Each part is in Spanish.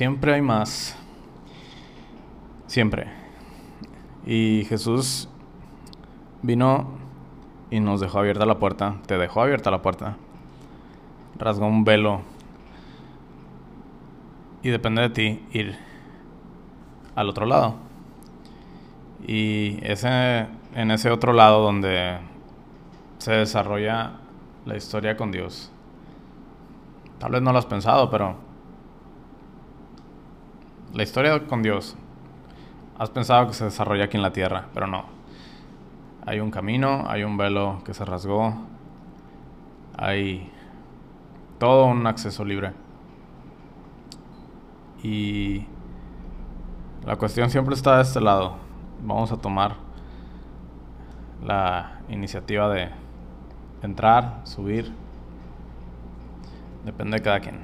Siempre hay más. Siempre. Y Jesús vino y nos dejó abierta la puerta. Te dejó abierta la puerta. Rasgó un velo. Y depende de ti ir al otro lado. Y ese, en ese otro lado donde se desarrolla la historia con Dios. Tal vez no lo has pensado, pero la historia con Dios, has pensado que se desarrolla aquí en la tierra, pero no. Hay un camino, hay un velo que se rasgó, hay todo un acceso libre. Y la cuestión siempre está de este lado. Vamos a tomar la iniciativa de entrar, subir. Depende de cada quien.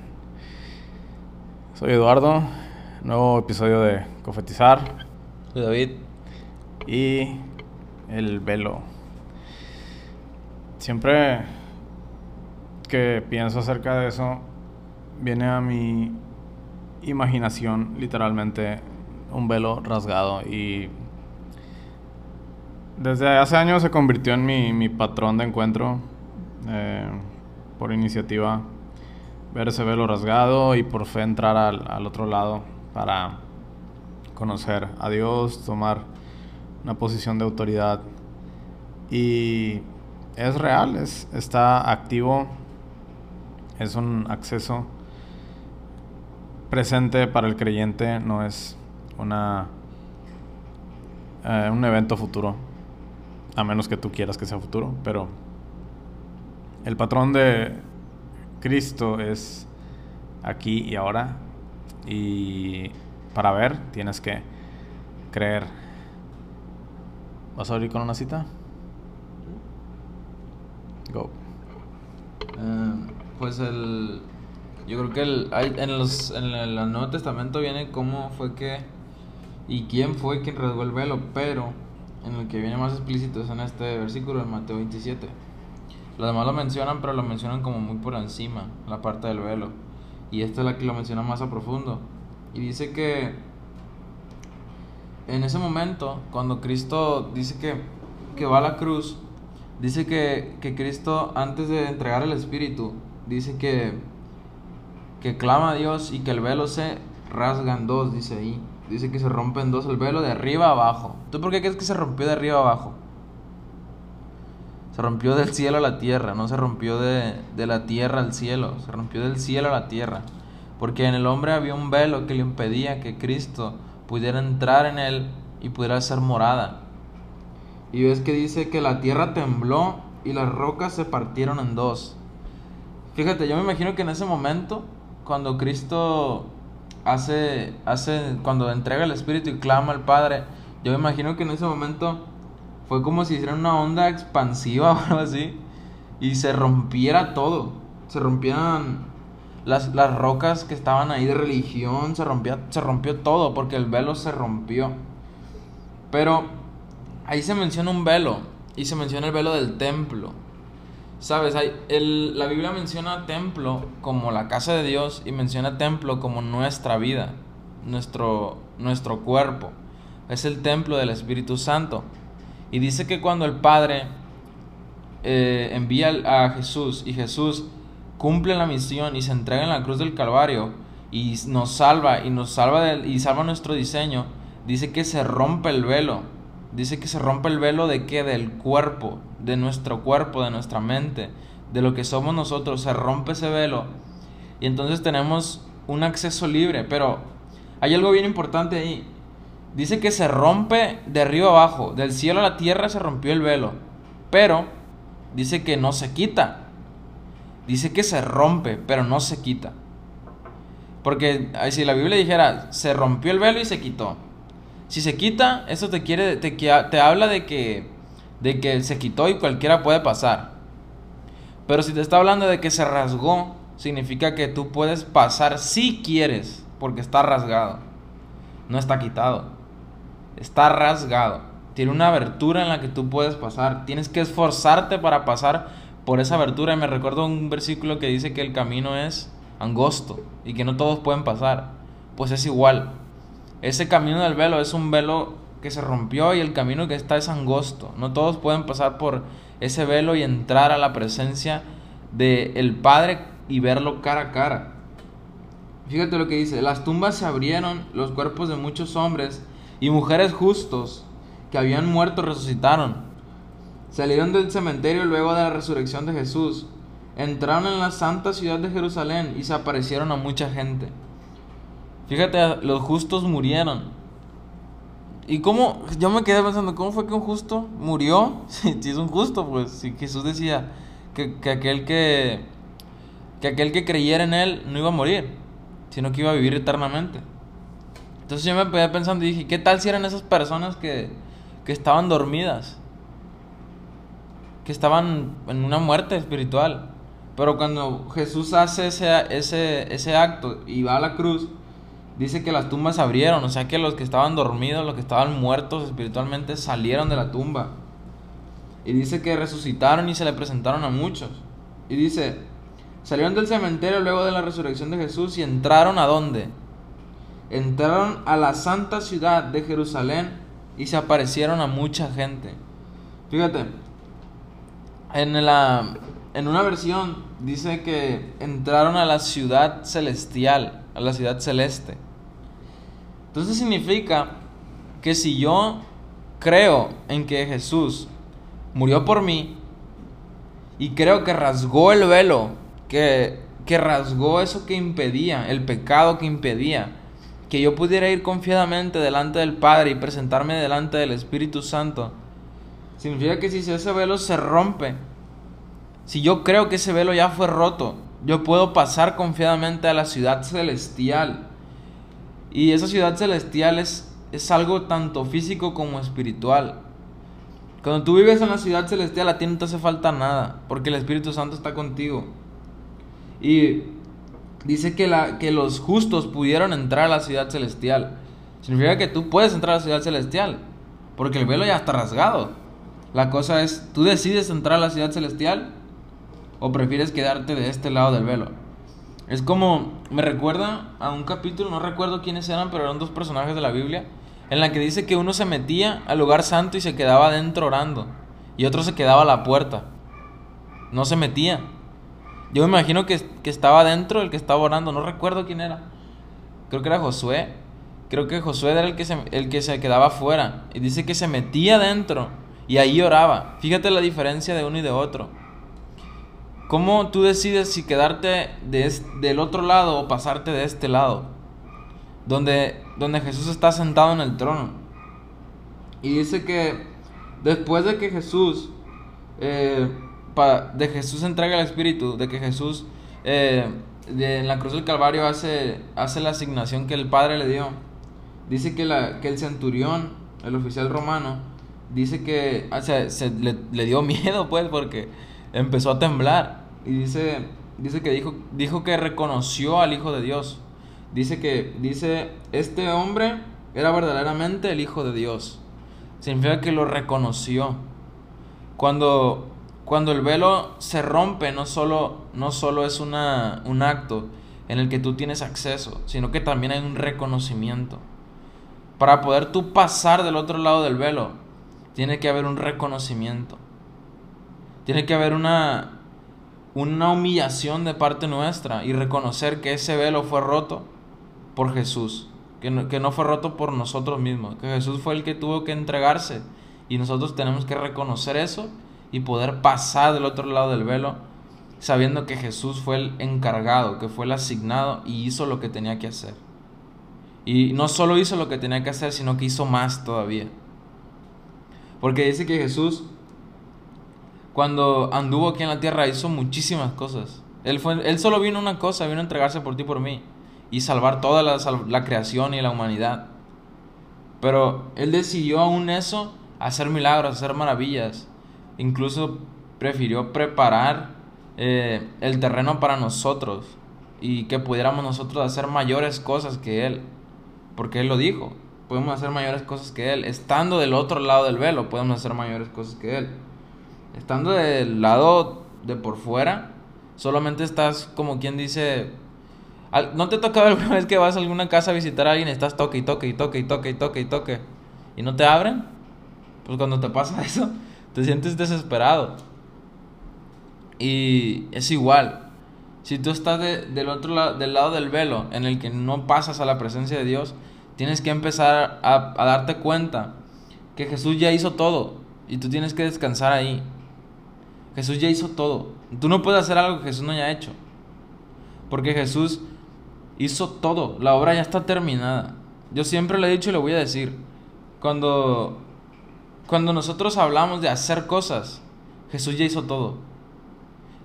Soy Eduardo Nuevo episodio de Cofetizar. Soy David. Y el velo. Siempre que pienso acerca de eso, viene a mi imaginación literalmente un velo rasgado y desde hace años se convirtió en mi, patrón de encuentro eh, por iniciativa ver ese velo rasgado y por fe entrar al otro lado para conocer a Dios, tomar una posición de autoridad. Y es real, es, está activo, es un acceso presente para el creyente, no es una, eh, un evento futuro, a menos que tú quieras que sea futuro, pero el patrón de Cristo es aquí y ahora y para ver, tienes que creer. ¿Vas a abrir con una cita? Go. Eh, pues el. Yo creo que el, en, los, en el Nuevo Testamento viene cómo fue que. y quién fue quien rasgó el velo, pero en el que viene más explícito es en este versículo, en Mateo 27. Los demás lo mencionan, pero lo mencionan como muy por encima, la parte del velo. Y esta es la que lo menciona más a profundo. Y dice que en ese momento, cuando Cristo dice que, que va a la cruz, dice que, que, Cristo antes de entregar el Espíritu, dice que, que clama a Dios y que el velo se rasga en dos, dice ahí. Dice que se rompe dos el velo de arriba a abajo. ¿Tú por qué crees que se rompió de arriba abajo? Se rompió del cielo a la tierra, no se rompió de, de la tierra al cielo, se rompió del cielo a la tierra porque en el hombre había un velo que le impedía que Cristo pudiera entrar en él y pudiera ser morada. Y ves que dice que la tierra tembló y las rocas se partieron en dos. Fíjate, yo me imagino que en ese momento, cuando Cristo hace, hace, cuando entrega el Espíritu y clama al Padre, yo me imagino que en ese momento fue como si hiciera una onda expansiva o algo así y se rompiera todo. Se rompieran las, rocas que estaban ahí de religión, se, rompió, se rompió todo porque el velo se rompió. Pero ahí se menciona un velo y se menciona el velo del templo. Sabes, el, la Biblia menciona templo como la casa de Dios y menciona templo como nuestra vida, nuestro, nuestro cuerpo. Es el templo del Espíritu Santo. Y dice que cuando el Padre eh, envía a Jesús y Jesús cumple la misión y se entrega en la cruz del Calvario y nos salva y nos salva y salva nuestro diseño, dice que se rompe el velo. Dice que se rompe el velo de qué? Del cuerpo, de nuestro cuerpo, de nuestra mente, de lo que somos nosotros. Se rompe ese velo y entonces tenemos un acceso libre. Pero hay algo bien importante ahí. Dice que se rompe de arriba abajo, del cielo a la tierra se rompió el velo. Pero dice que no se quita. Dice que se rompe, pero no se quita. Porque si la Biblia dijera, se rompió el velo y se quitó. Si se quita, eso te quiere, te, te habla de que, de que se quitó y cualquiera puede pasar. Pero si te está hablando de que se rasgó, significa que tú puedes pasar si quieres, porque está rasgado. No está quitado. Está rasgado. Tiene una abertura en la que tú puedes pasar. Tienes que esforzarte para pasar por esa abertura. Y me recuerdo un versículo que dice que el camino es angosto y que no todos pueden pasar. Pues es igual. Ese camino del velo es un velo que se rompió y el camino que está es angosto. No todos pueden pasar por ese velo y entrar a la presencia del el Padre y verlo cara a cara. Fíjate lo que dice, las tumbas se abrieron, los cuerpos de muchos hombres y mujeres justos que habían muerto resucitaron. Salieron del cementerio luego de la resurrección de Jesús, entraron en la santa ciudad de Jerusalén y se aparecieron a mucha gente. Fíjate, los justos murieron. ¿Y cómo? Yo me quedé pensando, ¿cómo fue que un justo murió? Si, es un justo, pues si Jesús decía que, que, aquel que, que aquel que creyera en él no iba a morir, sino que iba a vivir eternamente. Entonces yo me quedé pensando y dije, ¿qué tal si eran esas personas que, que estaban dormidas? Que estaban en una muerte espiritual. Pero cuando Jesús hace ese, ese, ese acto y va a la cruz, dice que las tumbas se abrieron, o sea que los que estaban dormidos, los que estaban muertos espiritualmente salieron de la tumba. Y dice que resucitaron y se le presentaron a muchos. Y dice, salieron del cementerio luego de la resurrección de Jesús y entraron a dónde? Entraron a la santa ciudad de Jerusalén y se aparecieron a mucha gente. Fíjate, en, la, en una versión dice que entraron a la ciudad celestial, a la ciudad celeste. Entonces significa que si yo creo en que Jesús murió por mí y creo que rasgó el velo, que, que rasgó eso que impedía, el pecado que impedía, que yo pudiera ir confiadamente delante del Padre y presentarme delante del Espíritu Santo, significa que si ese velo se rompe, si yo creo que ese velo ya fue roto, yo puedo pasar confiadamente a la ciudad celestial y esa ciudad celestial es, es algo tanto físico como espiritual. Cuando tú vives en la ciudad celestial, a ti no te hace falta nada, porque el Espíritu Santo está contigo. Y dice que, la, que los justos pudieron entrar a la ciudad celestial. Significa que tú puedes entrar a la ciudad celestial, porque el velo ya está rasgado. La cosa es, ¿tú decides entrar a la ciudad celestial o prefieres quedarte de este lado del velo? Es como, me recuerda a un capítulo, no recuerdo quiénes eran, pero eran dos personajes de la Biblia, en la que dice que uno se metía al lugar santo y se quedaba adentro orando, y otro se quedaba a la puerta. No se metía. Yo me imagino que, que estaba adentro el que estaba orando, no recuerdo quién era. Creo que era Josué. Creo que Josué era el que se, el que se quedaba afuera. Y dice que se metía adentro y ahí oraba. Fíjate la diferencia de uno y de otro. ¿Cómo tú decides si quedarte del otro lado o pasarte de este lado? Donde, donde Jesús está sentado en el trono. Y dice que después de que Jesús, eh, de Jesús entrega el Espíritu, de que Jesús eh, en la cruz del Calvario hace, hace la asignación que el Padre le dio, dice que, la, que el centurión, el oficial romano, dice que se, le, le dio miedo pues porque empezó a temblar y dice, dice que dijo, dijo que reconoció al Hijo de Dios. Dice que, dice, este hombre era verdaderamente el Hijo de Dios. Significa que lo reconoció. Cuando, cuando el velo se rompe, no solo, no solo es una, un acto en el que tú tienes acceso, sino que también hay un reconocimiento. Para poder tú pasar del otro lado del velo, tiene que haber un reconocimiento. Tiene que haber una, una humillación de parte nuestra y reconocer que ese velo fue roto por Jesús, que no, que no fue roto por nosotros mismos, que Jesús fue el que tuvo que entregarse y nosotros tenemos que reconocer eso y poder pasar del otro lado del velo sabiendo que Jesús fue el encargado, que fue el asignado y hizo lo que tenía que hacer. Y no solo hizo lo que tenía que hacer, sino que hizo más todavía. Porque dice que Jesús cuando anduvo aquí en la tierra hizo muchísimas cosas. Él, fue, él solo vino una cosa, vino a entregarse por ti por mí y salvar toda la, la creación y la humanidad. Pero él decidió aún eso, hacer milagros, hacer maravillas. Incluso prefirió preparar eh, el terreno para nosotros y que pudiéramos nosotros hacer mayores cosas que Él. Porque Él lo dijo, podemos hacer mayores cosas que Él. Estando del otro lado del velo, podemos hacer mayores cosas que Él. Estando del lado de por fuera, solamente estás como quien dice... ¿No te ha tocado alguna vez que vas a alguna casa a visitar a alguien y estás toque y toque y toque y toque y toque y toque y no te abren? Pues cuando te pasa eso, te sientes desesperado. Y es igual. Si tú estás del otro lado, del lado del velo, en el que no pasas a la presencia de Dios, tienes que empezar a, a darte cuenta que Jesús ya hizo todo y tú tienes que descansar ahí. Jesús ya hizo todo. Tú no puedes hacer algo que Jesús no haya hecho. Porque Jesús hizo todo. La obra ya está terminada. Yo siempre le he dicho y le voy a decir. Cuando, cuando nosotros hablamos de hacer cosas, Jesús ya hizo todo.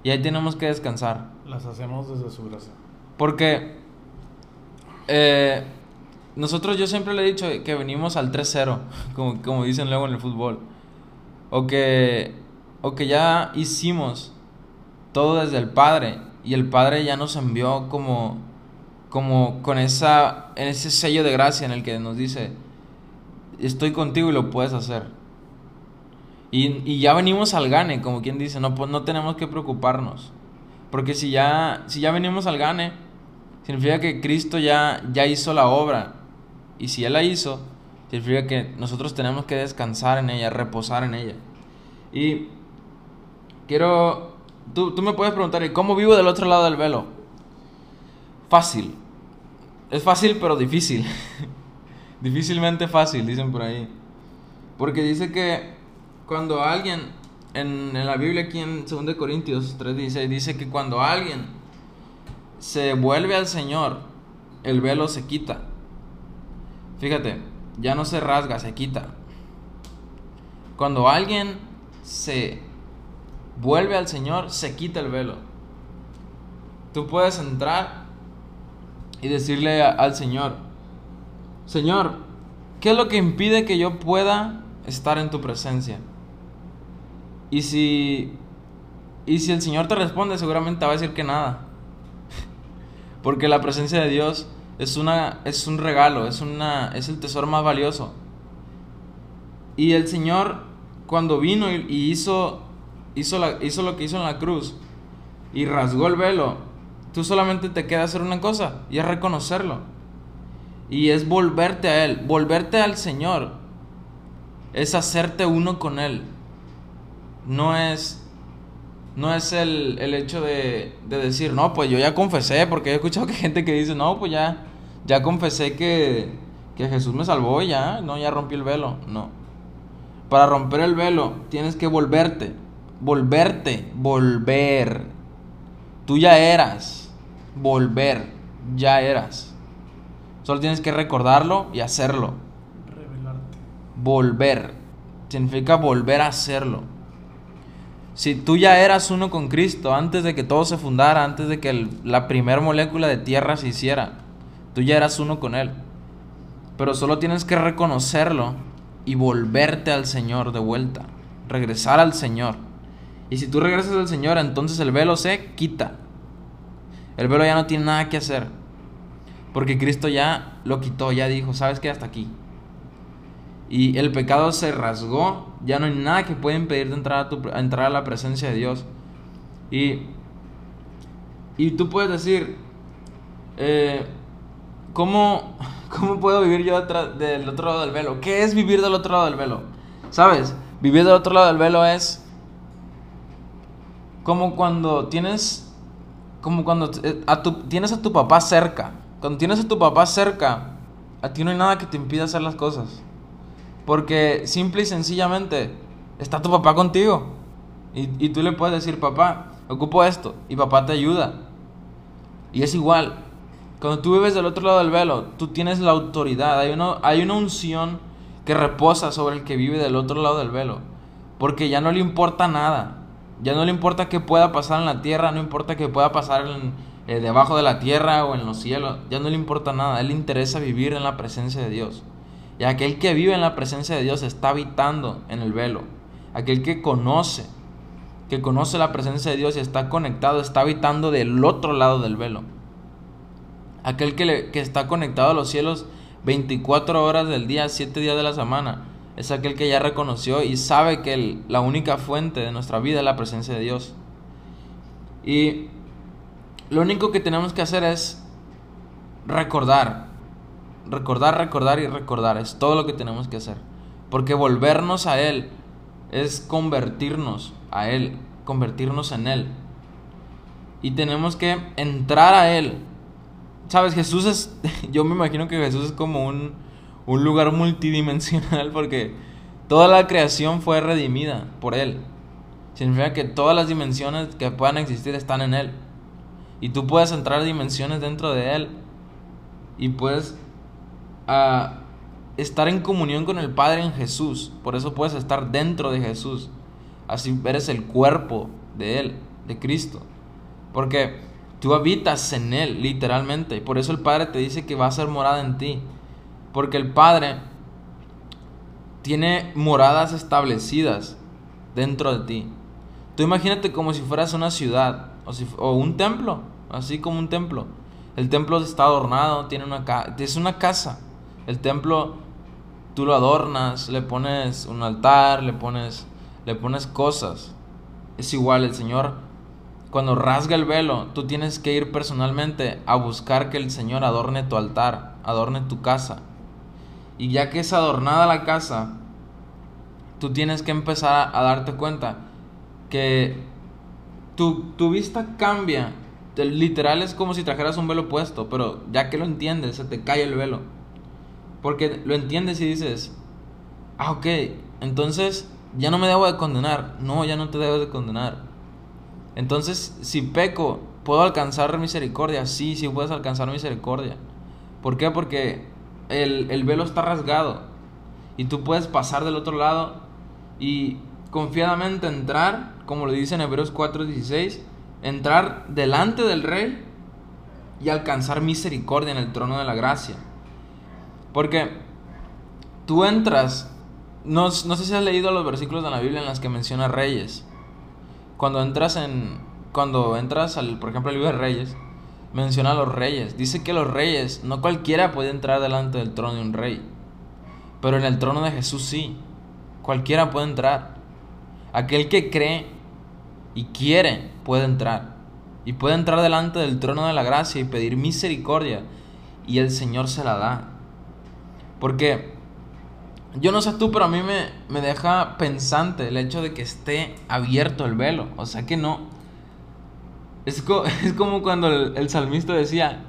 Y ahí tenemos que descansar. Las hacemos desde su gracia. Porque eh, nosotros yo siempre le he dicho que venimos al 3-0, como, como dicen luego en el fútbol. O que o que ya hicimos todo desde el Padre y el Padre ya nos envió como como con esa ese sello de gracia en el que nos dice estoy contigo y lo puedes hacer y, y ya venimos al gane como quien dice no pues no tenemos que preocuparnos. Porque si ya si ya venimos al gane significa que Cristo ya ya hizo la obra y si él la hizo significa que nosotros tenemos que descansar en ella reposar en ella y quiero... Tú, tú me puedes preguntar, ¿y cómo vivo del otro lado del velo? Fácil. Es fácil pero difícil. Difícilmente fácil, dicen por ahí. Porque dice que cuando alguien, en, en la Biblia aquí en 2 Corintios 3:16, dice que cuando alguien se vuelve al Señor, el velo se quita. Fíjate, ya no se rasga, se quita. Cuando alguien se vuelve al Señor, se quita el velo. Tú puedes entrar y decirle al Señor, Señor, ¿qué es lo que impide que yo pueda estar en tu presencia? Y si y si el Señor te responde, seguramente va a decir que nada. Porque la presencia de Dios es una es un regalo, es una es el tesoro más valioso. Y el Señor cuando vino y hizo hizo, la, hizo lo que hizo en la cruz y rasgó el velo, tú solamente te queda hacer una cosa y es reconocerlo. Y es volverte a Él, volverte al Señor. Es hacerte uno con Él. No es, no es el, el hecho de, de, decir, no, pues yo ya confesé, porque he escuchado que gente que dice, no, pues ya, ya confesé que, que Jesús me salvó y ya, no, ya rompí el velo. No. Para romper el velo tienes que volverte volverte, volver. Tú ya eras, volver, ya eras. Solo tienes que recordarlo y hacerlo. Revelarte. Volver. Significa volver a hacerlo. Si tú ya eras uno con Cristo antes de que todo se fundara, antes de que la primera molécula de tierra se hiciera, tú ya eras uno con Él. Pero solo tienes que reconocerlo y volverte al Señor de vuelta. Regresar al Señor. Y si tú regresas al Señor, entonces el velo se quita. El velo ya no tiene nada que hacer. Porque Cristo ya lo quitó, ya dijo, ¿sabes qué? Hasta aquí. Y el pecado se rasgó, ya no hay nada que pueda impedirte entrar a, tu, entrar a la presencia de Dios. Y, y tú puedes decir, eh, ¿cómo, ¿cómo puedo vivir yo del otro lado del velo? ¿Qué es vivir del otro lado del velo? ¿Sabes? Vivir del otro lado del velo es como cuando tienes, como cuando eh, a tu, tienes a tu papá cerca. Cuando tienes a tu papá cerca, a ti no hay nada que te impida hacer las cosas. Porque simple y sencillamente está tu papá contigo. Y, y tú le puedes decir, papá, ocupo esto. Y papá te ayuda. Y es igual. Cuando tú vives del otro lado del velo, tú tienes la autoridad. Hay, uno, hay una unción que reposa sobre el que vive del otro lado del velo. Porque ya no le importa nada. Ya no le importa qué pueda pasar en la tierra, no importa qué pueda pasar eh, debajo de la tierra o en los cielos. Ya no le importa nada. A él le interesa vivir en la presencia de Dios. Y aquel que vive en la presencia de Dios está habitando en el velo. Aquel que conoce que conoce la presencia de Dios y está conectado, está habitando del otro lado del velo. Aquel que, que está conectado a los cielos 24 horas del día, 7 días de la semana, es aquel que ya reconoció y sabe que la única fuente de nuestra vida es la presencia de Dios. Y lo único que tenemos que hacer es recordar, recordar, recordar y recordar. Es todo lo que tenemos que hacer. Porque volvernos a Él es convertirnos a Él, convertirnos en Él. Y tenemos que entrar a Él. Sabes, Jesús es, yo me imagino que Jesús es como un, un lugar multidimensional porque toda la creación fue redimida por Él. Significa que todas las dimensiones que puedan existir están en Él. Y tú puedes entrar a dimensiones dentro de Él. Y puedes uh, estar en comunión con el Padre en Jesús. Por eso puedes estar dentro de Jesús. Así eres el cuerpo de Él, de Cristo. Porque tú habitas en Él, literalmente. Y por eso el Padre te dice que va a ser morada en ti. Porque el Padre tiene moradas establecidas dentro de ti. Tú imagínate como si fueras una ciudad o, un templo, así como un templo. El templo está adornado, tiene una es una casa. El templo tú lo adornas, le pones un altar, le pones le pones cosas. Es igual el Señor cuando rasga el velo, tú tienes que ir personalmente a buscar que el Señor adorne tu altar, adorne tu casa. Y ya que es adornada la casa, tú tienes que empezar a darte cuenta que tu, tu vista cambia. Literal es como si trajeras un velo puesto, pero ya que lo entiendes, se te cae el velo. Porque lo entiendes y dices, ah, ok, entonces ya no me debo de condenar. No, ya no te debo de condenar. Entonces, si peco, ¿puedo alcanzar misericordia? Sí, sí puedes alcanzar misericordia. ¿Por qué? Porque el, el velo está rasgado. Y tú puedes pasar del otro lado y confiadamente entrar, como lo dice en Hebreos 4:16, entrar delante del rey y alcanzar misericordia en el trono de la gracia. Porque tú entras, no, no sé si has leído los versículos de la Biblia en los que menciona reyes. Cuando entras en, cuando entras al, por ejemplo, el libro de reyes, menciona a los reyes. Dice que los reyes, no cualquiera puede entrar delante del trono de un rey. Pero en el trono de Jesús sí. Cualquiera puede entrar. Aquel que cree y quiere puede entrar. Y puede entrar delante del trono de la gracia y pedir misericordia. Y el Señor se la da. Porque yo no sé tú, pero a mí me, me deja pensante el hecho de que esté abierto el velo. O sea que no. Es, es como cuando el, el, salmista decía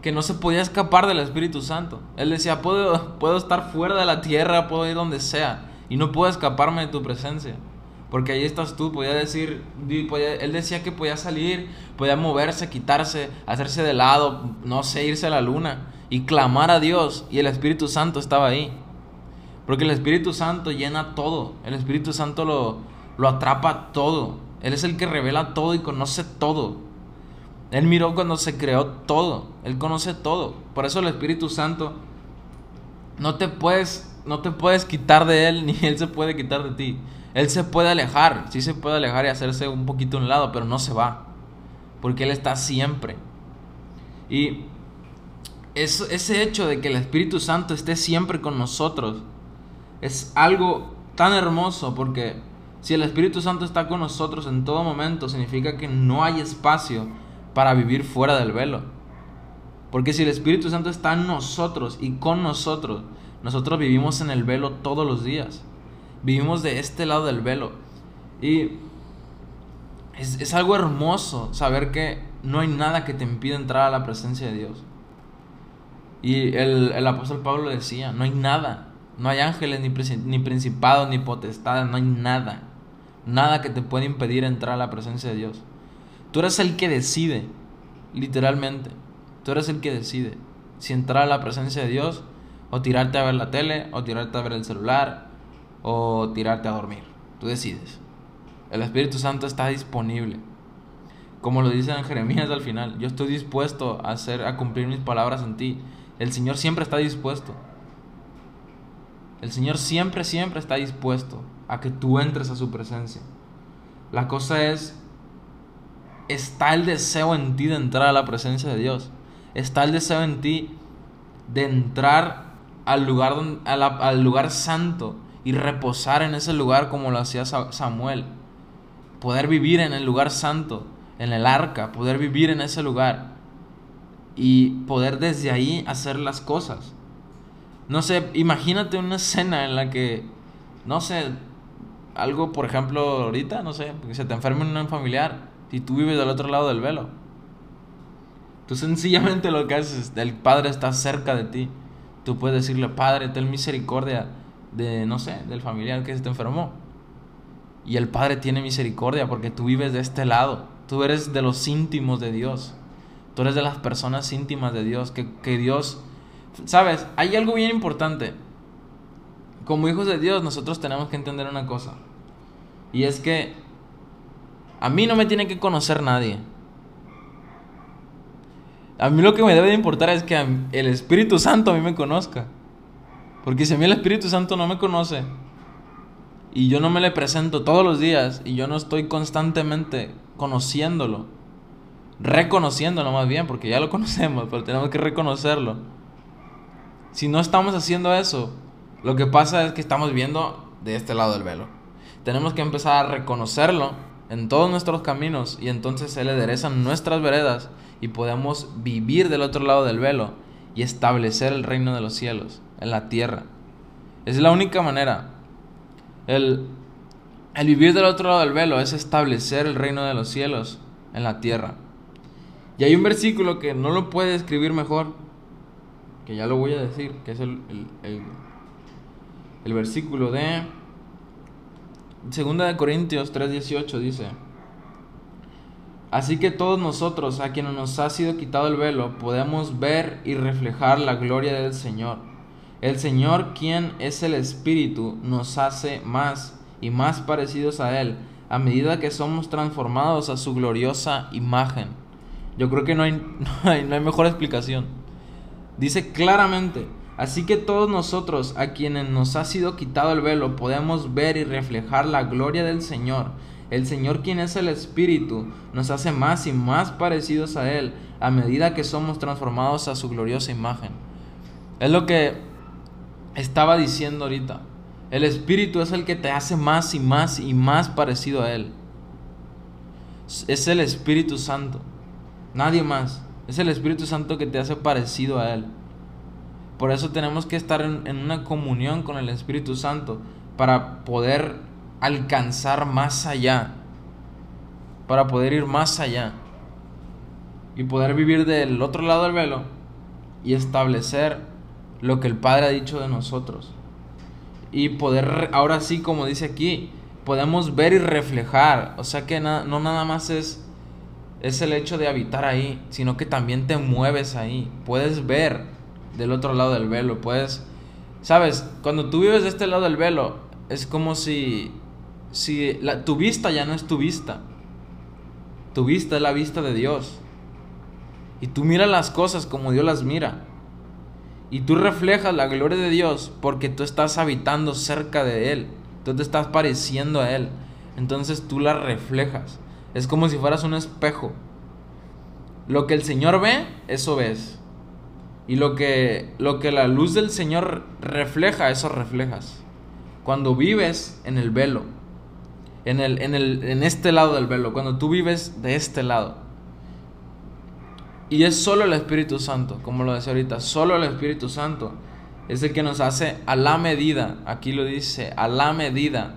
que no se podía escapar del Espíritu Santo. Él decía, puedo, puedo estar fuera de la tierra, puedo ir donde sea. Y no puedo escaparme de tu presencia. Porque ahí estás tú, podía decir, él decía que podía salir, podía moverse, quitarse, hacerse de lado, no sé, irse a la luna y clamar a Dios y el Espíritu Santo estaba ahí. Porque el Espíritu Santo llena todo, el Espíritu Santo lo, lo atrapa todo, Él es el que revela todo y conoce todo. Él miró cuando se creó todo, Él conoce todo. Por eso el Espíritu Santo no te puedes, no te puedes quitar de Él, ni Él se puede quitar de ti. Él se puede alejar, sí se puede alejar y hacerse un poquito a un lado, pero no se va. Porque Él está siempre. Y ese hecho de que el Espíritu Santo esté siempre con nosotros es algo tan hermoso porque si el Espíritu Santo está con nosotros en todo momento, significa que no hay espacio para vivir fuera del velo. Porque si el Espíritu Santo está en nosotros y con nosotros, nosotros vivimos en el velo todos los días. Vivimos de este lado del velo. Y es, algo hermoso saber que no hay nada que te impida entrar a la presencia de Dios. Y el, el apóstol Pablo decía, no hay nada. No hay ángeles, ni, ni principados, ni potestades, no hay nada. Nada que te pueda impedir entrar a la presencia de Dios. Tú eres el que decide, literalmente. Tú eres el que decide si entrar a la presencia de Dios o tirarte a ver la tele, o tirarte a ver el celular, o tirarte a dormir. Tú decides. El Espíritu Santo está disponible. Como lo dice Jeremías al final, yo estoy dispuesto a hacer a cumplir mis palabras en ti. El Señor siempre está dispuesto. El Señor siempre siempre está dispuesto a que tú entres a su presencia. La cosa es, está el deseo en ti de entrar a la presencia de Dios. Está el deseo en ti de entrar al lugar, al lugar santo y reposar en ese lugar como lo hacía Samuel. Poder vivir en el lugar santo, en el arca, poder vivir en ese lugar y poder desde ahí hacer las cosas. No sé, imagínate una escena en la que, no sé, algo, por ejemplo, ahorita, no sé, se te enferme un familiar y tú vives del otro lado del velo. Tú sencillamente lo que haces, el Padre está cerca de ti. Tú puedes decirle, Padre, ten misericordia de, no sé, del familiar que se te enfermó. Y el Padre tiene misericordia porque tú vives de este lado. Tú eres de los íntimos de Dios. Tú eres de las personas íntimas de Dios. Que, que Dios Sabes, hay algo bien importante. Como hijos de Dios nosotros tenemos que entender una cosa. Y es que a mí no me tiene que conocer nadie. A mí lo que me debe de importar es que el Espíritu Santo a mí me conozca. Porque si a mí el Espíritu Santo no me conoce y yo no me le presento todos los días y yo no estoy constantemente conociéndolo, reconociéndolo más bien, porque ya lo conocemos, pero tenemos que reconocerlo si no estamos haciendo eso, lo que pasa es que estamos viendo de este lado del velo. Tenemos que empezar a reconocerlo en todos nuestros caminos y entonces Él endereza nuestras veredas y podemos vivir del otro lado del velo y establecer el reino de los cielos en la tierra. Es la única manera. El, el vivir del otro lado del velo es establecer el reino de los cielos en la tierra. Y hay un versículo que no lo puede escribir mejor que ya lo voy a decir, que es el, el, versículo de Segunda de Corintios 3:18 dice, Así que todos nosotros, a quienes nos ha sido quitado el velo, podemos ver y reflejar la gloria del Señor. El Señor, quien es el Espíritu, nos hace más y más parecidos a Él a medida que somos transformados a su gloriosa imagen. Yo creo que no hay, no hay, no hay mejor explicación. Dice claramente, así que todos nosotros a quienes nos ha sido quitado el velo podemos ver y reflejar la gloria del Señor. El Señor quien es el Espíritu nos hace más y más parecidos a Él a medida que somos transformados a su gloriosa imagen. Es lo que estaba diciendo ahorita. El Espíritu es el que te hace más y más y más parecido a Él. Es el Espíritu Santo. Nadie más. Es el Espíritu Santo que te hace parecido a Él. Por eso tenemos que estar en, una comunión con el Espíritu Santo para poder alcanzar más allá, para poder ir más allá y poder vivir del otro lado del velo y establecer lo que el Padre ha dicho de nosotros. Y poder, ahora sí, como dice aquí, podemos ver y reflejar. O sea que no nada más es es el hecho de habitar ahí, sino que también te mueves ahí. Puedes ver del otro lado del velo, puedes... Sabes, cuando tú vives de este lado del velo, es como si, si la, tu vista ya no es tu vista. Tu vista es la vista de Dios. Y tú miras las cosas como Dios las mira. Y tú reflejas la gloria de Dios porque tú estás habitando cerca de Él. Tú te estás pareciendo a Él. Entonces tú la reflejas. Es como si fueras un espejo. Lo que el Señor ve, eso ves. Y lo que, lo que la luz del Señor refleja, eso reflejas. Cuando vives en el velo, en, el, en, el, en este lado del velo, cuando tú vives de este lado. Y es solo el Espíritu Santo, como lo decía ahorita, solo el Espíritu Santo es el que nos hace a la medida, aquí lo dice, a la medida.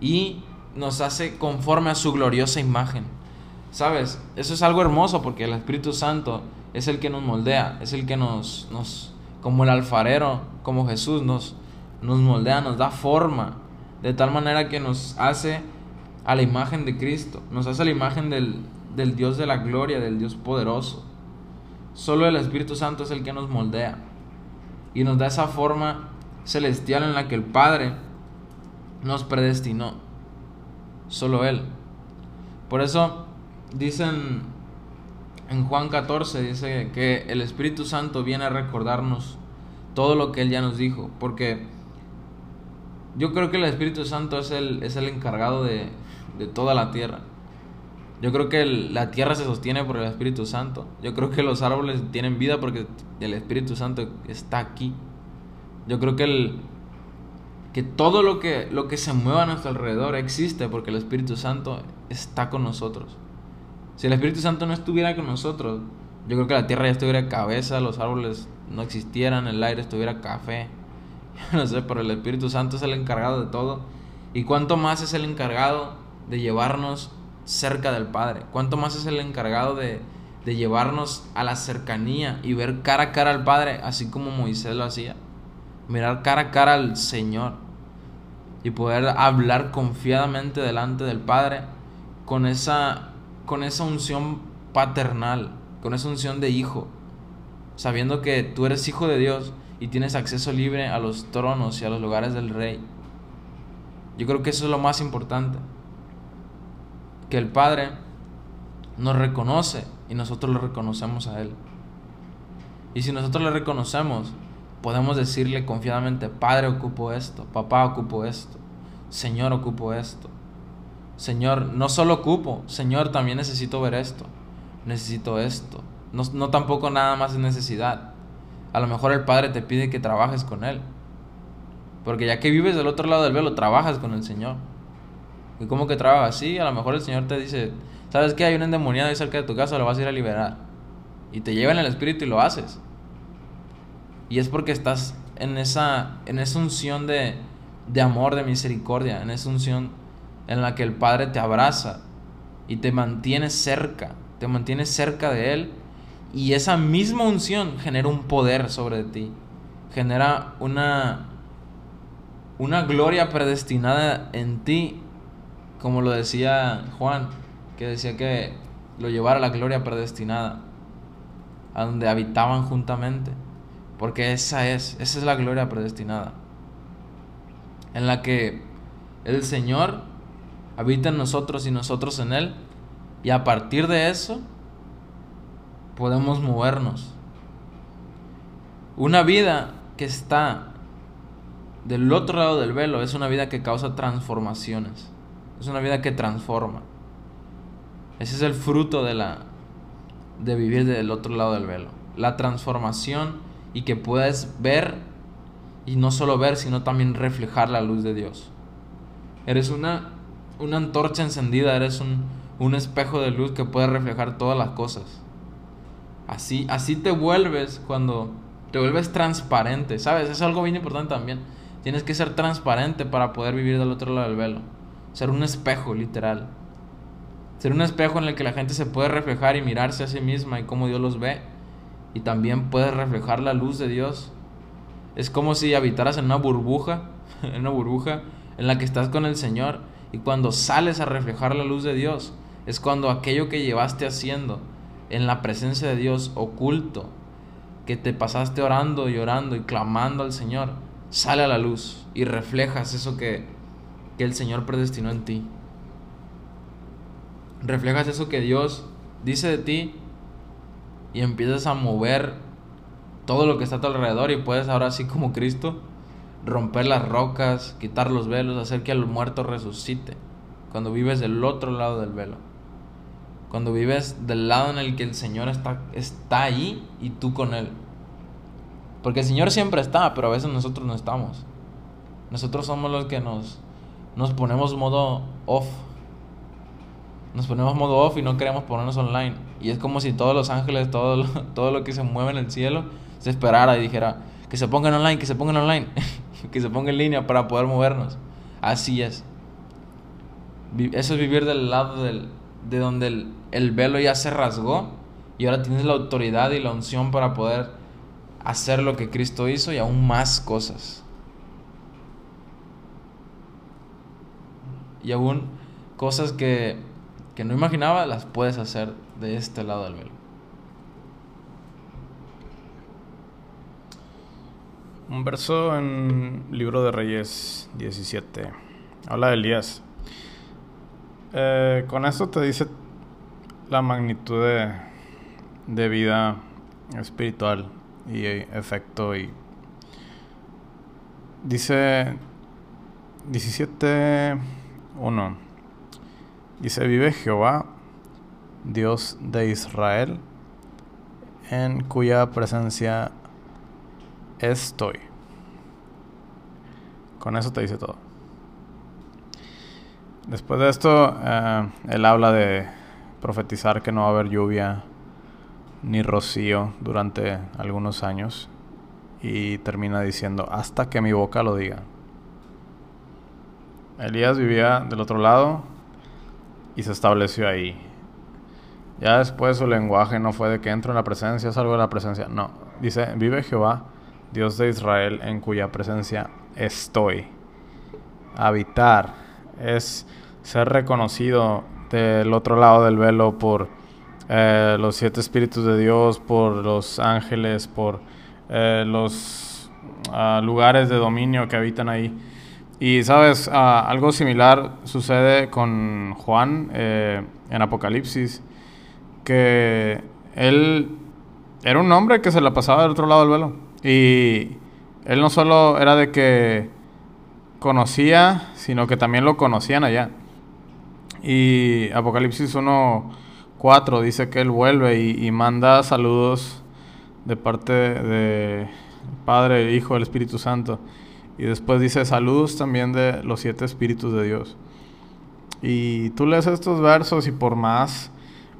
Y nos hace conforme a su gloriosa imagen. ¿Sabes? Eso es algo hermoso porque el Espíritu Santo es el que nos moldea, es el que nos, nos como el alfarero, como Jesús, nos, nos moldea, nos da forma, de tal manera que nos hace a la imagen de Cristo, nos hace a la imagen del, del Dios de la gloria, del Dios poderoso. Solo el Espíritu Santo es el que nos moldea y nos da esa forma celestial en la que el Padre nos predestinó solo Él. Por eso dicen en Juan 14, dice que el Espíritu Santo viene a recordarnos todo lo que Él ya nos dijo, porque yo creo que el Espíritu Santo es el, es el encargado de, de toda la tierra. Yo creo que la tierra se sostiene por el Espíritu Santo. Yo creo que los árboles tienen vida porque el Espíritu Santo está aquí. Yo creo que el, que todo lo que, lo que se mueva a nuestro alrededor existe porque el Espíritu Santo está con nosotros. Si el Espíritu Santo no estuviera con nosotros, yo creo que la tierra ya estuviera cabeza, los árboles no existieran, el aire estuviera café. no sé, pero el Espíritu Santo es el encargado de todo. ¿Y cuánto más es el encargado de llevarnos cerca del Padre? ¿Cuánto más es el encargado de, de llevarnos a la cercanía y ver cara a cara al Padre, así como Moisés lo hacía? Mirar cara a cara al Señor y poder hablar confiadamente delante del Padre con esa, con esa unción paternal, con esa unción de hijo, sabiendo que tú eres hijo de Dios y tienes acceso libre a los tronos y a los lugares del rey. Yo creo que eso es lo más importante. Que el Padre nos reconoce y nosotros lo reconocemos a Él. Y si nosotros le reconocemos, podemos decirle confiadamente, Padre ocupo esto, papá ocupo esto, Señor ocupo esto. Señor, no solo ocupo, Señor, también necesito ver esto, necesito esto. No, no tampoco nada más es necesidad. A lo mejor el Padre te pide que trabajes con Él. Porque ya que vives del otro lado del velo, trabajas con el Señor. ¿Y cómo que trabajas? Sí, a lo mejor el Señor te dice, ¿sabes qué? Hay un endemoniado ahí cerca de tu casa, lo vas a ir a liberar. Y te lleva en el Espíritu y lo haces. Y es porque estás en esa, en esa unción de, de amor, de misericordia, en esa unción en la que el Padre te abraza y te mantiene cerca, te mantiene cerca de Él y esa misma unción genera un poder sobre ti. Genera una, una gloria predestinada en ti. Como lo decía Juan, que decía que lo llevara a la gloria predestinada. A donde habitaban juntamente. Porque esa es, esa es la gloria predestinada. En la que el Señor habita en nosotros y nosotros en Él. Y a partir de eso podemos movernos. Una vida que está del otro lado del velo es una vida que causa transformaciones. Es una vida que transforma. Ese es el fruto de la de vivir del otro lado del velo. La transformación y que puedes ver y no solo ver, sino también reflejar la luz de Dios. Eres una una antorcha encendida, eres un, un espejo de luz que puede reflejar todas las cosas. Así, así te vuelves cuando te vuelves transparente, ¿sabes? Es algo bien importante también. Tienes que ser transparente para poder vivir del otro lado del velo. Ser un espejo, literal. Ser un espejo en el que la gente se puede reflejar y mirarse a sí misma y cómo Dios los ve. Y también puedes reflejar la luz de Dios. Es como si habitaras en una burbuja, en una burbuja en la que estás con el Señor. Y cuando sales a reflejar la luz de Dios, es cuando aquello que llevaste haciendo, en la presencia de Dios oculto, que te pasaste orando y orando y clamando al Señor, sale a la luz y reflejas eso que, que el Señor predestinó en ti. Reflejas eso que Dios dice de ti y empiezas a mover todo lo que está a tu alrededor y puedes ahora así como Cristo romper las rocas, quitar los velos, hacer que el muerto resucite cuando vives del otro lado del velo. Cuando vives del lado en el que el Señor está, está ahí y tú con Él. Porque el Señor siempre está, pero a veces nosotros no estamos. Nosotros somos los que nos, nos ponemos modo off. Nos ponemos modo off y no queremos ponernos online. Y es como si todos los ángeles, todo lo, todo lo que se mueve en el cielo, se esperara y dijera, que se pongan online, que se pongan online, que se pongan en línea para poder movernos. Así es. Eso es vivir del lado del, de donde el, el velo ya se rasgó y ahora tienes la autoridad y la unción para poder hacer lo que Cristo hizo y aún más cosas. Y aún cosas que, que no imaginaba las puedes hacer de este lado del velo. Un verso en Libro de Reyes 17. Habla de Elías. Eh, con esto te dice la magnitud de, vida espiritual y efecto y dice 17.1 Dice, vive Jehová, Dios de Israel, en cuya presencia estoy. Con eso te dice todo. Después de esto, eh, él habla de profetizar que no va a haber lluvia ni rocío durante algunos años y termina diciendo hasta que mi boca lo diga. Elías vivía del otro lado y se estableció ahí. Ya después su lenguaje no fue de que entro en la presencia, salgo de la presencia. No, dice, vive Jehová, Dios de Israel, en cuya presencia estoy. Habitar es ser reconocido del otro lado del velo por eh, los siete espíritus de Dios, por los ángeles, por eh, los ah, lugares de dominio que habitan ahí. Y sabes, ah, algo similar sucede con Juan eh, en Apocalipsis, que él era un hombre que se la pasaba del otro lado del velo. Y él no solo era de que conocía, sino que también lo conocían allá. Y Apocalipsis 1.4 dice que él vuelve y, y manda saludos de parte de Padre, Hijo, el Espíritu Santo. Y después dice saludos también de los siete espíritus de Dios. Y tú lees estos versos y por más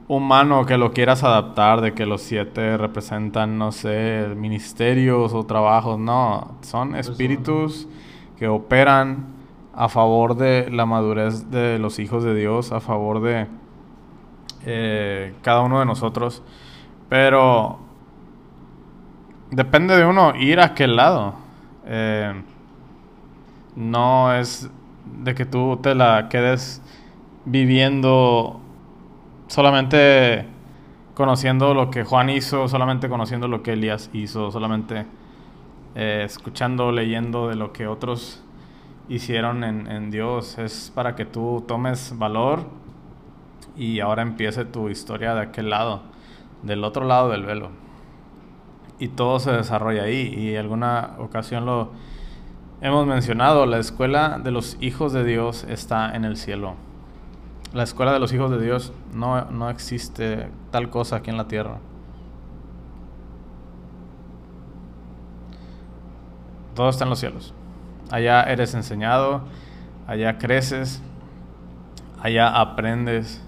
humano que lo quieras adaptar, de que los siete representan, no sé, ministerios o trabajos, no, son espíritus que operan a favor de la madurez de los hijos de Dios, a favor de eh, cada uno de nosotros. Pero depende de uno ir a aquel lado. Eh, no es de que tú te la quedes viviendo solamente conociendo lo que Juan hizo, solamente conociendo lo que Elías hizo, solamente eh, escuchando, leyendo de lo que otros hicieron en, en, Dios. Es para que tú tomes valor y ahora empiece tu historia de aquel lado, del otro lado del velo. Y todo se desarrolla ahí. Y alguna ocasión lo hemos mencionado, la escuela de los hijos de Dios está en el cielo. La escuela de los hijos de Dios no, no existe tal cosa aquí en la tierra. Todo está en los cielos. Allá eres enseñado, allá creces, allá aprendes.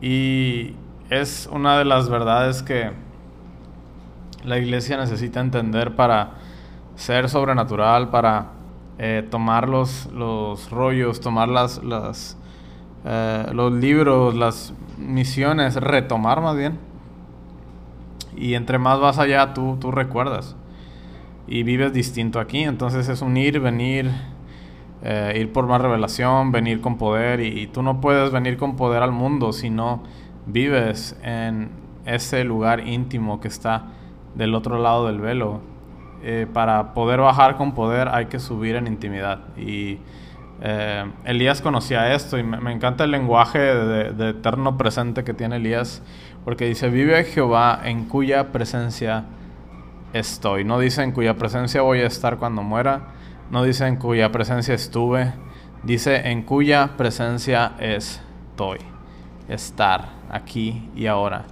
Y es una de las verdades que la iglesia necesita entender para ser sobrenatural, para eh, tomar los, los, rollos, tomar las, las eh, los libros, las misiones, retomar más bien. Y entre más vas allá, tú, tú recuerdas. Y vives distinto aquí. Entonces es un ir, venir, eh, ir por más revelación, venir con poder. Y, y, tú no puedes venir con poder al mundo si no vives en ese lugar íntimo que está del otro lado del velo. Eh, para poder bajar con poder hay que subir en intimidad. Y eh, Elías conocía esto y me, encanta el lenguaje de, de, eterno presente que tiene Elías, porque dice, vive Jehová en cuya presencia estoy. No dice en cuya presencia voy a estar cuando muera, no dice en cuya presencia estuve, dice en cuya presencia estoy. Estar aquí y ahora.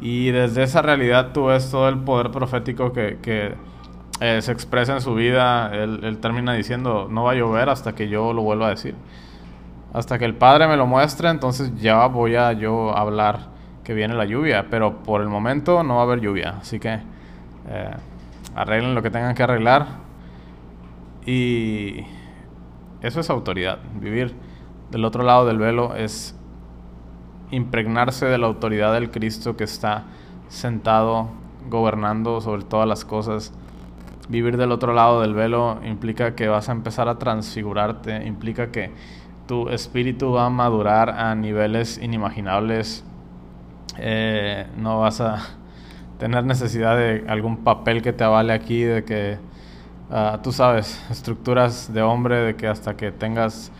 Y desde esa realidad tú ves todo el poder profético que, que eh, se expresa en su vida. Él, termina diciendo, no va a llover hasta que yo lo vuelva a decir. Hasta que el Padre me lo muestre, entonces ya voy a yo hablar que viene la lluvia. Pero por el momento no va a haber lluvia. Así que eh, arreglen lo que tengan que arreglar. Y eso es autoridad. Vivir del otro lado del velo es impregnarse de la autoridad del Cristo que está sentado gobernando sobre todas las cosas. Vivir del otro lado del velo implica que vas a empezar a transfigurarte, implica que tu espíritu va a madurar a niveles inimaginables. Eh, no vas a tener necesidad de algún papel que te avale aquí, de que, uh, tú sabes, estructuras de hombre, de que hasta que tengas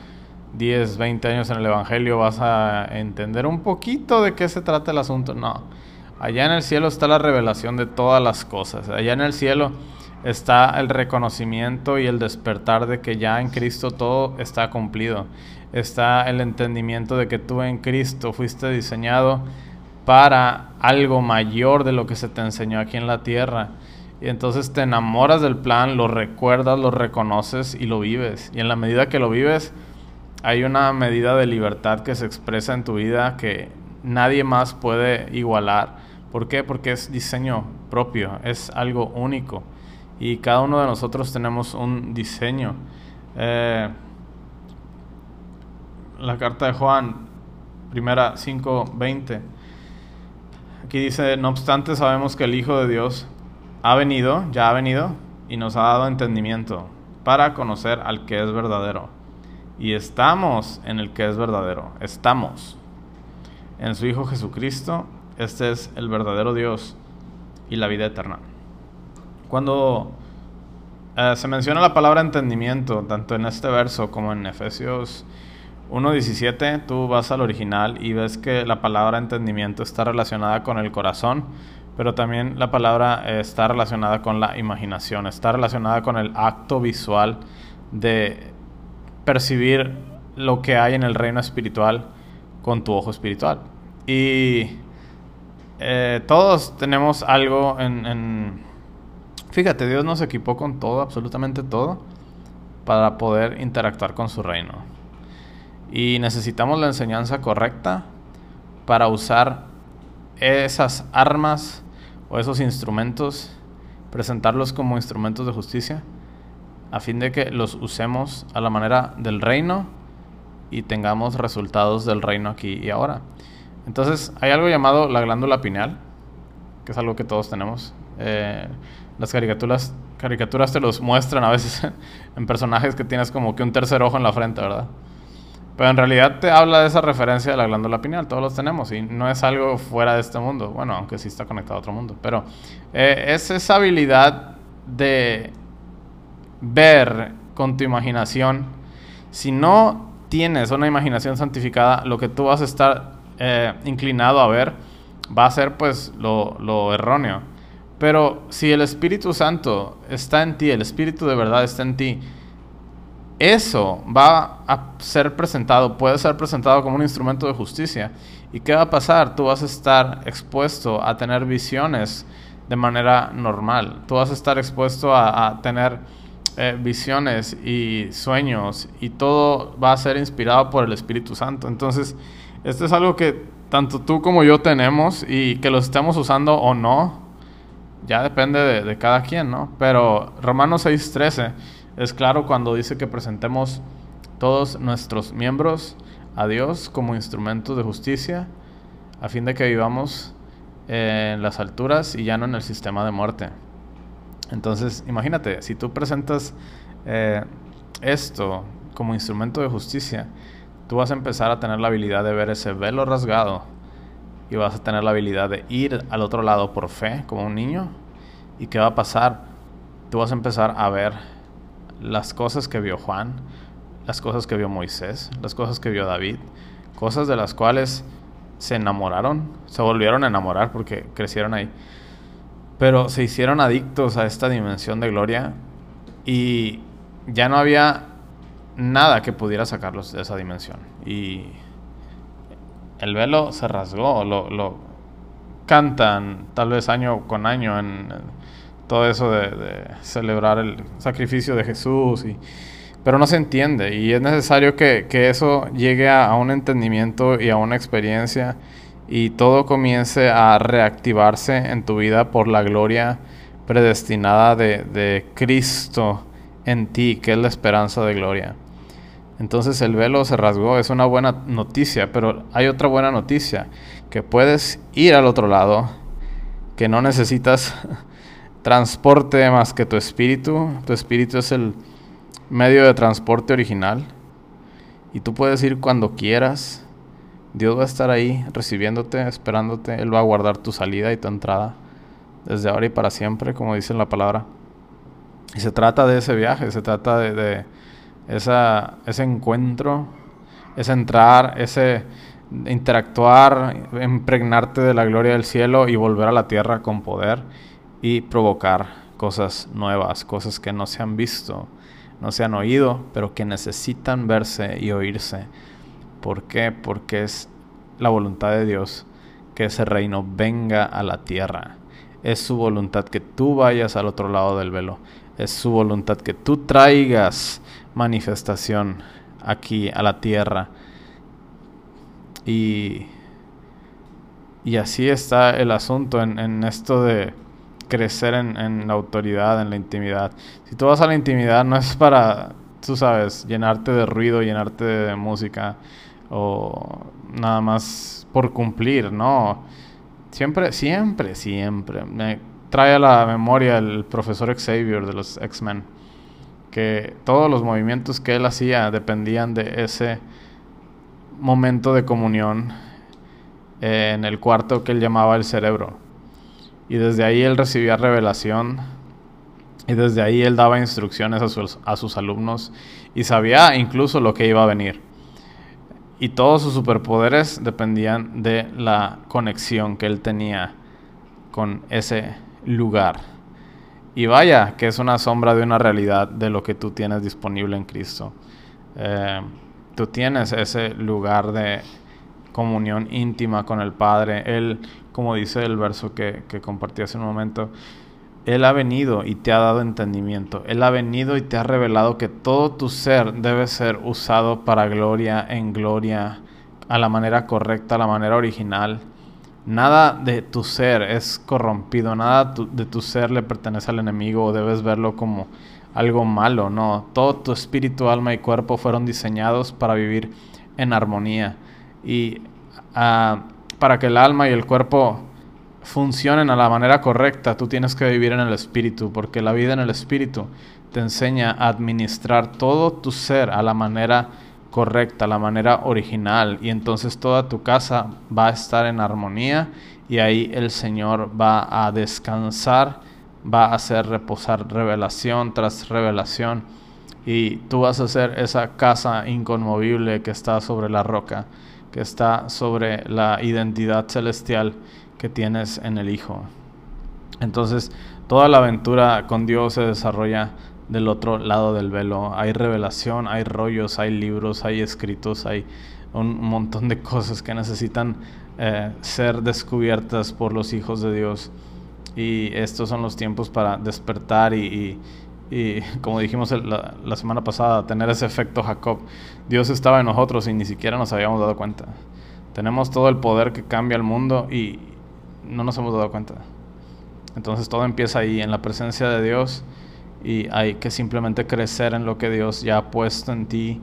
10, 20 años en el Evangelio vas a entender un poquito de qué se trata el asunto. No, allá en el cielo está la revelación de todas las cosas. Allá en el cielo está el reconocimiento y el despertar de que ya en Cristo todo está cumplido. Está el entendimiento de que tú en Cristo fuiste diseñado para algo mayor de lo que se te enseñó aquí en la tierra. Y entonces te enamoras del plan, lo recuerdas, lo reconoces y lo vives. Y en la medida que lo vives, hay una medida de libertad que se expresa en tu vida que nadie más puede igualar. ¿Por qué? Porque es diseño propio, es algo único. Y cada uno de nosotros tenemos un diseño. Eh, la carta de Juan, primera 5.20. Aquí dice, no obstante sabemos que el Hijo de Dios ha venido, ya ha venido, y nos ha dado entendimiento para conocer al que es verdadero. Y estamos en el que es verdadero, estamos en su Hijo Jesucristo, este es el verdadero Dios y la vida eterna. Cuando eh, se menciona la palabra entendimiento, tanto en este verso como en Efesios 1.17, tú vas al original y ves que la palabra entendimiento está relacionada con el corazón, pero también la palabra está relacionada con la imaginación, está relacionada con el acto visual de percibir lo que hay en el reino espiritual con tu ojo espiritual. Y eh, todos tenemos algo en, Fíjate, Dios nos equipó con todo, absolutamente todo, para poder interactuar con su reino. Y necesitamos la enseñanza correcta para usar esas armas o esos instrumentos, presentarlos como instrumentos de justicia, a fin de que los usemos a la manera del reino y tengamos resultados del reino aquí y ahora. Entonces, hay algo llamado la glándula pineal, que es algo que todos tenemos. Eh, las caricaturas, caricaturas te los muestran a veces en personajes que tienes como que un tercer ojo en la frente, ¿verdad? Pero en realidad te habla de esa referencia de la glándula pineal, todos los tenemos y no es algo fuera de este mundo, bueno, aunque sí está conectado a otro mundo, pero eh, es esa habilidad de ver con tu imaginación. Si no tienes una imaginación santificada, lo que tú vas a estar eh, inclinado a ver va a ser pues lo, lo erróneo. Pero si el Espíritu Santo está en ti, el Espíritu de verdad está en ti, eso va a ser presentado, puede ser presentado como un instrumento de justicia. ¿Y qué va a pasar? Tú vas a estar expuesto a tener visiones de manera normal. Tú vas a estar expuesto a, tener eh, visiones y sueños y todo va a ser inspirado por el Espíritu Santo. Entonces, esto es algo que tanto tú como yo tenemos y que lo estemos usando o no, ya depende de, cada quien, ¿no? Pero Romanos 6:13 es claro cuando dice que presentemos todos nuestros miembros a Dios como instrumentos de justicia, a fin de que vivamos en las alturas y ya no en el sistema de muerte. Entonces, imagínate, si tú presentas eh, esto como instrumento de justicia, tú vas a empezar a tener la habilidad de ver ese velo rasgado y vas a tener la habilidad de ir al otro lado por fe, como un niño. ¿Y qué va a pasar? Tú vas a empezar a ver las cosas que vio Juan, las cosas que vio Moisés, las cosas que vio David, cosas de las cuales se enamoraron, se volvieron a enamorar porque crecieron ahí, pero se hicieron adictos a esta dimensión de gloria y ya no había nada que pudiera sacarlos de esa dimensión. Y el velo se rasgó, lo, lo cantan tal vez año con año en todo eso de, celebrar el sacrificio de Jesús, y, pero no se entiende y es necesario que, eso llegue a, un entendimiento y a una experiencia y todo comience a reactivarse en tu vida por la gloria predestinada de, de Cristo en ti, que es la esperanza de gloria. Entonces el velo se rasgó, es una buena noticia, pero hay otra buena noticia, que puedes ir al otro lado, que no necesitas transporte más que tu espíritu. Tu espíritu es el medio de transporte original. Y tú puedes ir cuando quieras. Dios va a estar ahí recibiéndote, esperándote. Él va a guardar tu salida y tu entrada desde ahora y para siempre, como dice la palabra. Y se trata de ese viaje, se trata de, esa, ese encuentro, ese entrar, ese interactuar, impregnarte de la gloria del cielo y volver a la tierra con poder y provocar cosas nuevas, cosas que no se han visto, no se han oído, pero que necesitan verse y oírse. ¿Por qué? Porque es la voluntad de Dios que ese reino venga a la tierra. Es su voluntad que tú vayas al otro lado del velo. Es su voluntad que tú traigas manifestación aquí a la tierra. Y, y así está el asunto en, esto de crecer en, en, la autoridad, en la intimidad. Si tú vas a la intimidad no es para, tú sabes, llenarte de ruido, llenarte de música o nada más por cumplir, no. Siempre, siempre, siempre. Me trae a la memoria el profesor Xavier de los X-Men, que todos los movimientos que él hacía dependían de ese momento de comunión eh, en el cuarto que él llamaba el cerebro. Y desde ahí él recibía revelación y desde ahí él daba instrucciones a sus, a sus alumnos y sabía incluso lo que iba a venir. Y todos sus superpoderes dependían de la conexión que él tenía con ese lugar. Y vaya, que es una sombra de una realidad de lo que tú tienes disponible en Cristo. Eh, tú tienes ese lugar de comunión íntima con el Padre. Él, como dice el verso que, que compartí hace un momento, él ha venido y te ha dado entendimiento. Él ha venido y te ha revelado que todo tu ser debe ser usado para gloria en gloria, a la manera correcta, a la manera original. Nada de tu ser es corrompido, nada de tu ser le pertenece al enemigo o debes verlo como algo malo, no. Todo tu espíritu, alma y cuerpo fueron diseñados para vivir en armonía y ah, para que el alma y el cuerpo funcionen a la manera correcta, tú tienes que vivir en el espíritu, porque la vida en el espíritu te enseña a administrar todo tu ser a la manera correcta, a la manera original, y entonces toda tu casa va a estar en armonía y ahí el Señor va a descansar, va a hacer reposar revelación tras revelación, y tú vas a ser esa casa inconmovible que está sobre la roca, que está sobre la identidad celestial que tienes en el Hijo. Entonces, toda la aventura con Dios se desarrolla del otro lado del velo. Hay revelación, hay rollos, hay libros, hay escritos, hay un montón de cosas que necesitan eh, ser descubiertas por los hijos de Dios. Y estos son los tiempos para despertar y, como dijimos la, semana pasada, tener ese efecto Jacob. Dios estaba en nosotros y ni siquiera nos habíamos dado cuenta. Tenemos todo el poder que cambia el mundo y, no nos hemos dado cuenta. Entonces todo empieza ahí, en la presencia de Dios, y hay que simplemente crecer en lo que Dios ya ha puesto en ti,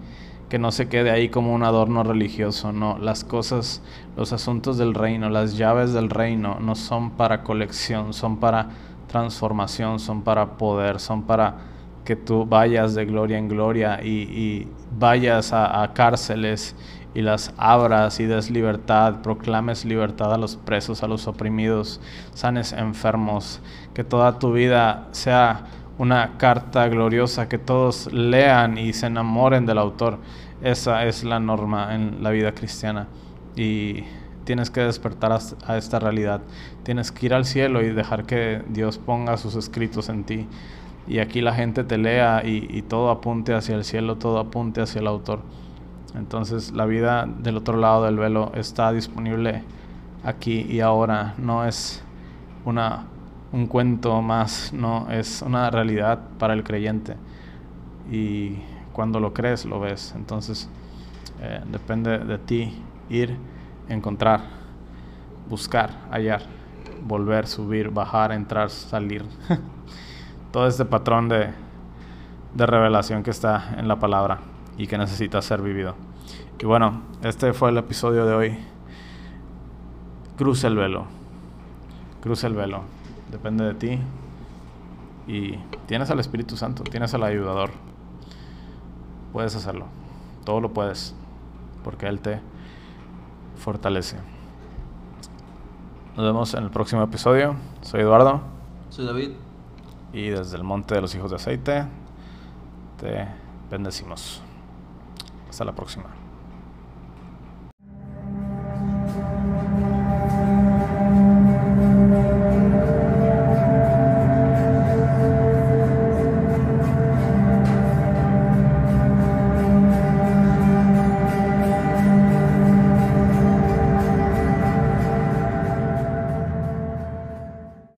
que no se quede ahí como un adorno religioso, no, las cosas, los asuntos del reino, las llaves del reino no son para colección, son para transformación, son para poder, son para que tú vayas de gloria en gloria y, vayas a, a cárceles y las abras y des libertad, proclames libertad a los presos, a los oprimidos, sanes enfermos, que toda tu vida sea una carta gloriosa, que todos lean y se enamoren del autor. Esa es la norma en la vida cristiana y tienes que despertar a esta realidad. Tienes que ir al cielo y dejar que Dios ponga sus escritos en ti. Y aquí la gente te lea y, todo apunte hacia el cielo, todo apunte hacia el autor. Entonces la vida del otro lado del velo está disponible aquí y ahora. No es una, un cuento más, no es una realidad para el creyente. Y cuando lo crees, lo ves. Entonces eh, depende de ti ir, encontrar, buscar, hallar, volver, subir, bajar, entrar, salir. Todo este patrón de, de revelación que está en la palabra y que necesita ser vivido. Y bueno, este fue el episodio de hoy. Cruza el velo. Cruza el velo. Depende de ti. Y tienes al Espíritu Santo, tienes al ayudador. Puedes hacerlo. Todo lo puedes. Porque Él te fortalece. Nos vemos en el próximo episodio. Soy Eduardo. Soy David. Y desde el Monte de los Hijos de Aceite te bendecimos. Hasta la próxima.